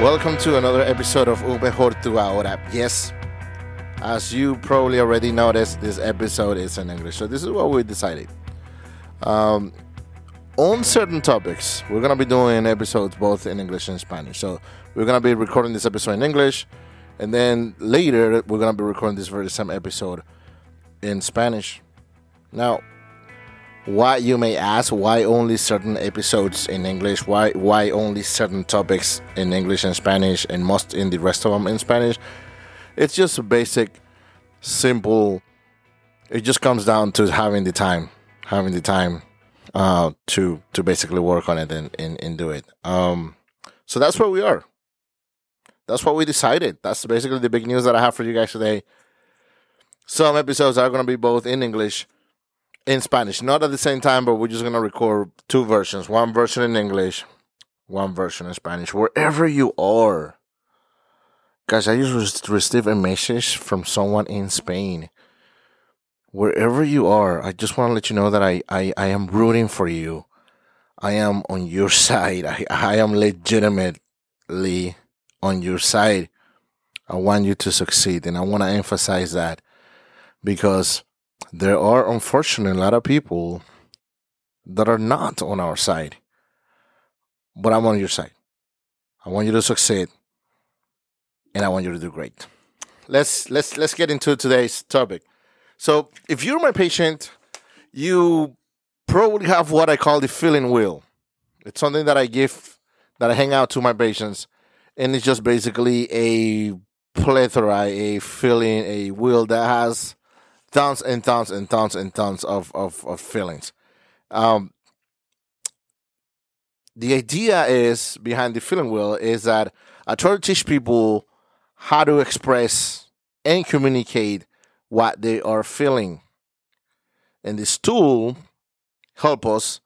Welcome to another episode of Mejor Tu Ahora. Yes, as you probably already noticed, this episode is in English. So this is what we decided. Um, on certain topics, we're gonna be doing episodes both in English and Spanish. So we're gonna be recording this episode in English, and then later we're gonna be recording this very same episode in Spanish. Now, why you may ask why only certain episodes in english? Why why only certain topics in english and spanish and most in the rest of them in spanish? It's just a basic simple it just comes down to having the time having the time uh, to to basically work on it and, and, and do it. Um so that's where we are. That's what we decided. That's basically the big news that i have for you guys today. Some episodes are going to be both in english in Spanish, not at the same time, but we're just gonna record two versions: one version in English, one version in Spanish. Wherever you are, guys, I just received a message from someone in Spain. Wherever you are, I just want to let you know that I, I, I am rooting for you. I am on your side. I, I am legitimately on your side. I want you to succeed, and I want to emphasize that because there are unfortunately a lot of people that are not on our side. But I'm on your side. I want you to succeed and I want you to do great. Let's let's let's get into today's topic. So, if you're my patient, you probably have what I call the feeling wheel. It's something that I give that I hang out to my patients and it's just basically a plethora, a feeling, a wheel that has tons and tons and tons and tons of of, of feelings. Um, the idea is behind the feeling wheel is that I try to teach people how to express and communicate what they are feeling, and this tool help us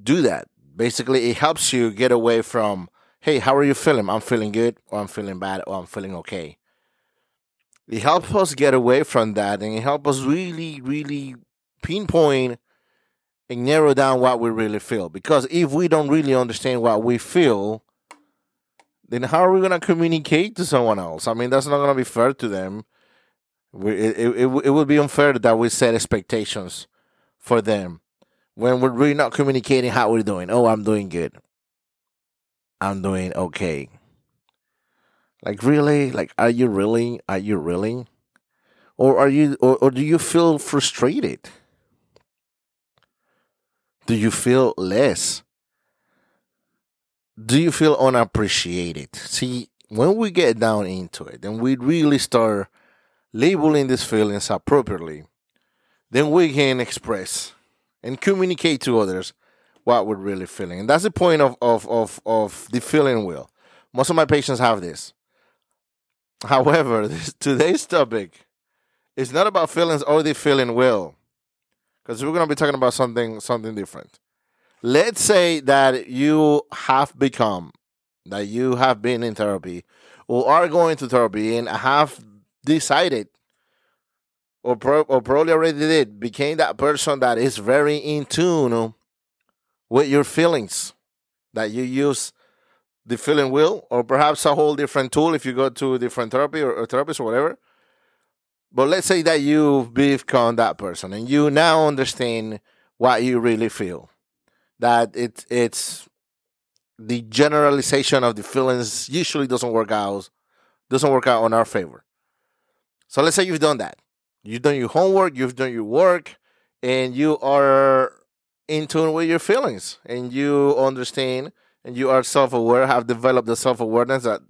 do that. Basically, it helps you get away from, hey, how are you feeling? I'm feeling good, or I'm feeling bad, or I'm feeling okay it helps us get away from that and it helps us really, really pinpoint and narrow down what we really feel. Because if we don't really understand what we feel, then how are we going to communicate to someone else? I mean, that's not going to be fair to them. We, it, it, it, it would be unfair that we set expectations for them when we're really not communicating how we're doing. Oh, I'm doing good. I'm doing okay. Like really? Like are you really? Are you really? Or are you or, or do you feel frustrated? Do you feel less? Do you feel unappreciated? See, when we get down into it and we really start labeling these feelings appropriately, then we can express and communicate to others what we're really feeling. And that's the point of, of, of, of the feeling wheel. Most of my patients have this. However, this, today's topic is not about feelings or the feeling wheel, because we're going to be talking about something something different. Let's say that you have become, that you have been in therapy, or are going to therapy and have decided, or pro, or probably already did, became that person that is very in tune with your feelings, that you use the feeling wheel, or perhaps a whole different tool if you go to a different therapy or, or therapist or whatever. But let's say that you've become that person and you now understand what you really feel. That it, it's the generalization of the feelings usually doesn't work out doesn't work out on our favor. So let's say you've done that. You've done your homework, you've done your work, and you are in tune with your feelings and you understand and you are self-aware, have developed the self-awareness that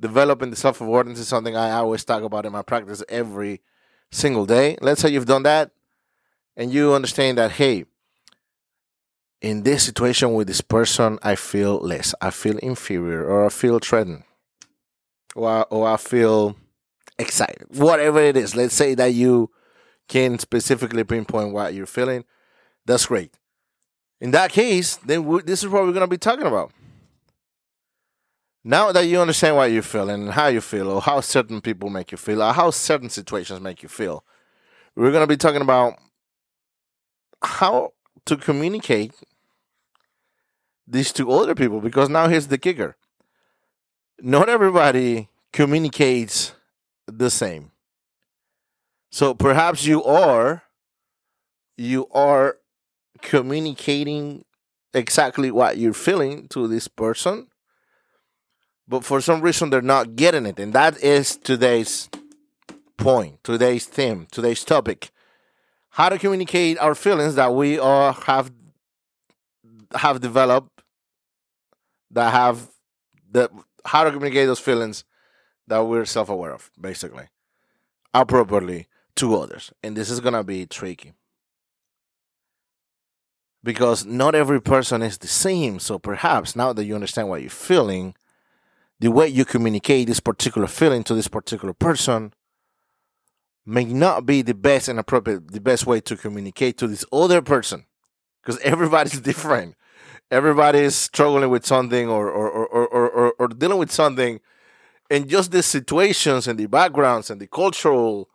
developing the self-awareness is something I always talk about in my practice every single day. Let's say you've done that and you understand that, hey, in this situation with this person, I feel less, I feel inferior, or I feel threatened, or, or I feel excited, whatever it is. Let's say that you can specifically pinpoint what you're feeling. That's great. In that case, then this is what we're going to be talking about. Now that you understand what you feel and how you feel, or how certain people make you feel, or how certain situations make you feel, we're going to be talking about how to communicate this to other people. Because now here's the kicker not everybody communicates the same. So perhaps you are you are communicating exactly what you're feeling to this person, but for some reason they're not getting it. And that is today's point, today's theme, today's topic. How to communicate our feelings that we all have have developed that have the how to communicate those feelings that we're self-aware of, basically, appropriately to others. And this is gonna be tricky because not every person is the same. So perhaps now that you understand what you're feeling, the way you communicate this particular feeling to this particular person may not be the best and appropriate, the best way to communicate to this other person because everybody's different. Everybody is struggling with something or or, or, or, or, or dealing with something. And just the situations and the backgrounds and the cultural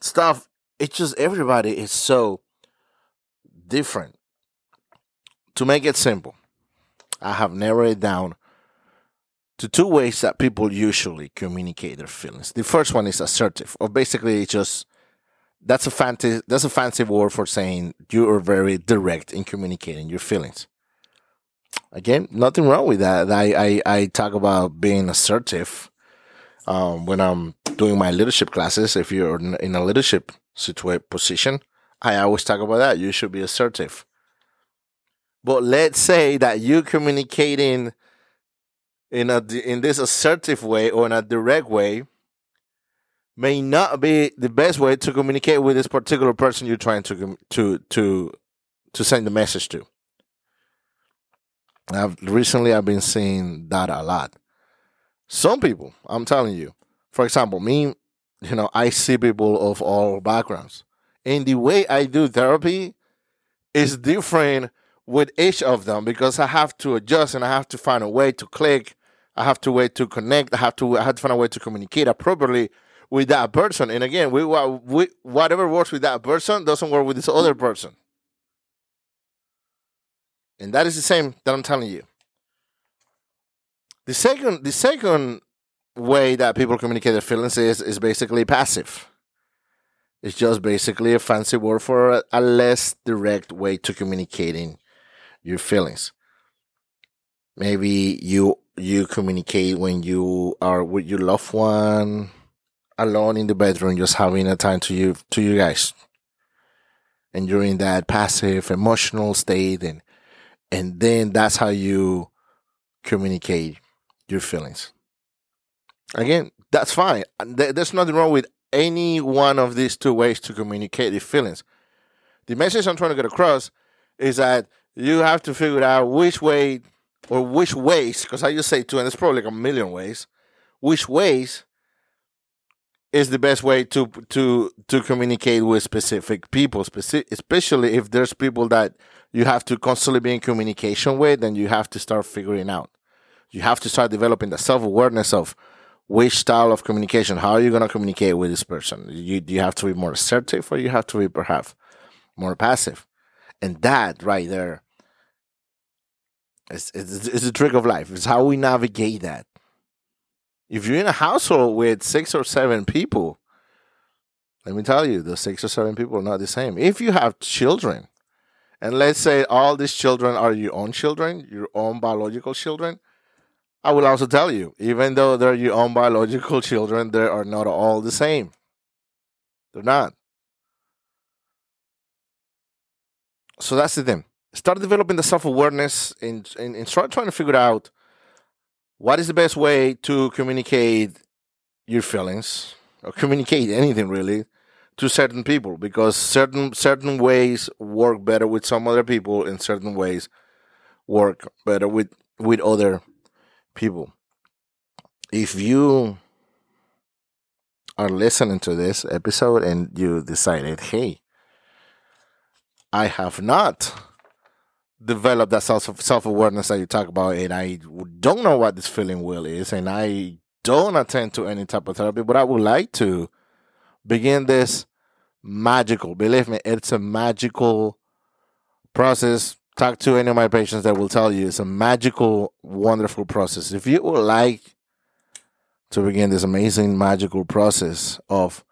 stuff, it's just everybody is so different. To make it simple, I have narrowed it down to two ways that people usually communicate their feelings. The first one is assertive, or basically it's just that's a fancy that's a fancy word for saying you are very direct in communicating your feelings. Again, nothing wrong with that. I I, I talk about being assertive um, when I'm doing my leadership classes. If you're in a leadership situation position, I always talk about that. You should be assertive. But let's say that you're communicating in a in this assertive way or in a direct way may not be the best way to communicate with this particular person you're trying to to to to send the message to. I've recently I've been seeing that a lot. Some people, I'm telling you, for example, me, you know, I see people of all backgrounds. And the way I do therapy is different with each of them because I have to adjust and I have to find a way to click. I have to wait to connect. I have to I have to find a way to communicate appropriately with that person. And again, we, we whatever works with that person doesn't work with this other person. And that is the same that I'm telling you. The second the second way that people communicate their feelings is is basically passive. It's just basically a fancy word for a, a less direct way to communicating your feelings. Maybe you you communicate when you are with your loved one alone in the bedroom, just having a time to you to you guys. And you're in that passive emotional state and and then that's how you communicate your feelings. Again, that's fine. There's nothing wrong with any one of these two ways to communicate your feelings. The message I'm trying to get across is that you have to figure out which way or which ways, because I just say two, and there's probably like a million ways, which ways is the best way to to to communicate with specific people, specific, especially if there's people that you have to constantly be in communication with, then you have to start figuring out. You have to start developing the self awareness of which style of communication, how are you going to communicate with this person? You, you have to be more assertive or you have to be perhaps more passive. And that right there it's, it's, it's a trick of life. It's how we navigate that. If you're in a household with six or seven people, let me tell you, the six or seven people are not the same. If you have children, and let's say all these children are your own children, your own biological children, I will also tell you, even though they're your own biological children, they are not all the same. They're not. So that's the thing start developing the self awareness and, and, start trying to figure out what is the best way to communicate your feelings or communicate anything really to certain people because certain certain ways work better with some other people and certain ways work better with with other people. If you are listening to this episode and you decided hey i have not develop that self self awareness that you talk about, and I don't know what this feeling wheel is, and I don't attend to any type of therapy, but I would like to begin this magical. Believe me, it's a magical process. Talk to any of my patients that will tell you it's a magical, wonderful process. If you would like to begin this amazing magical process of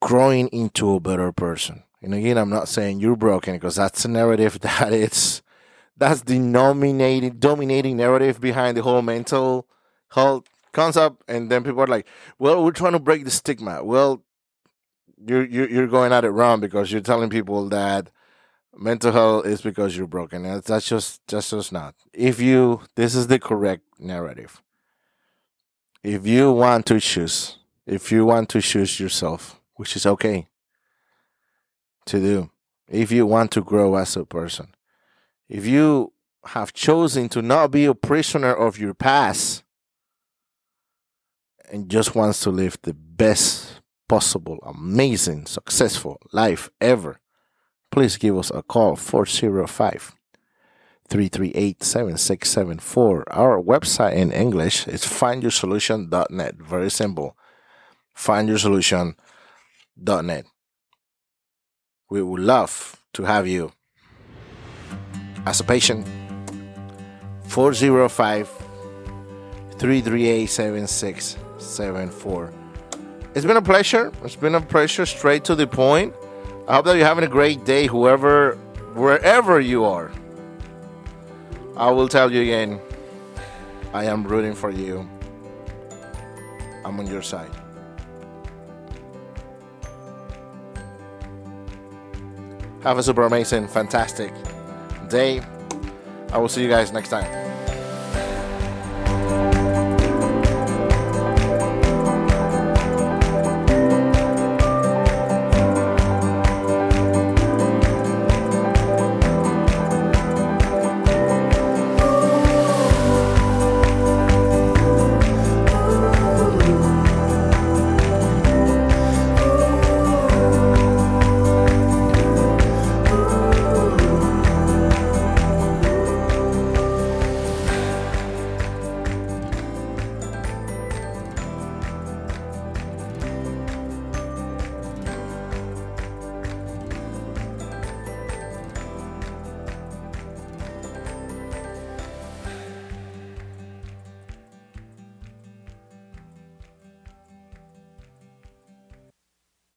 growing into a better person. And again, I'm not saying you're broken because that's a narrative that it's that's the dominating dominating narrative behind the whole mental health concept. And then people are like, "Well, we're trying to break the stigma." Well, you're you're, you're going at it wrong because you're telling people that mental health is because you're broken. That's just that's just not. If you this is the correct narrative. If you want to choose, if you want to choose yourself, which is okay to do, if you want to grow as a person, if you have chosen to not be a prisoner of your past and just wants to live the best possible, amazing, successful life ever, please give us a call 405 338 7674. Our website in English is findyoursolution.net. Very simple. Findyoursolution.net. We would love to have you as a patient. 405 338 7674. It's been a pleasure. It's been a pleasure, straight to the point. I hope that you're having a great day, whoever, wherever you are. I will tell you again, I am rooting for you. I'm on your side. Have a super amazing, fantastic day. I will see you guys next time.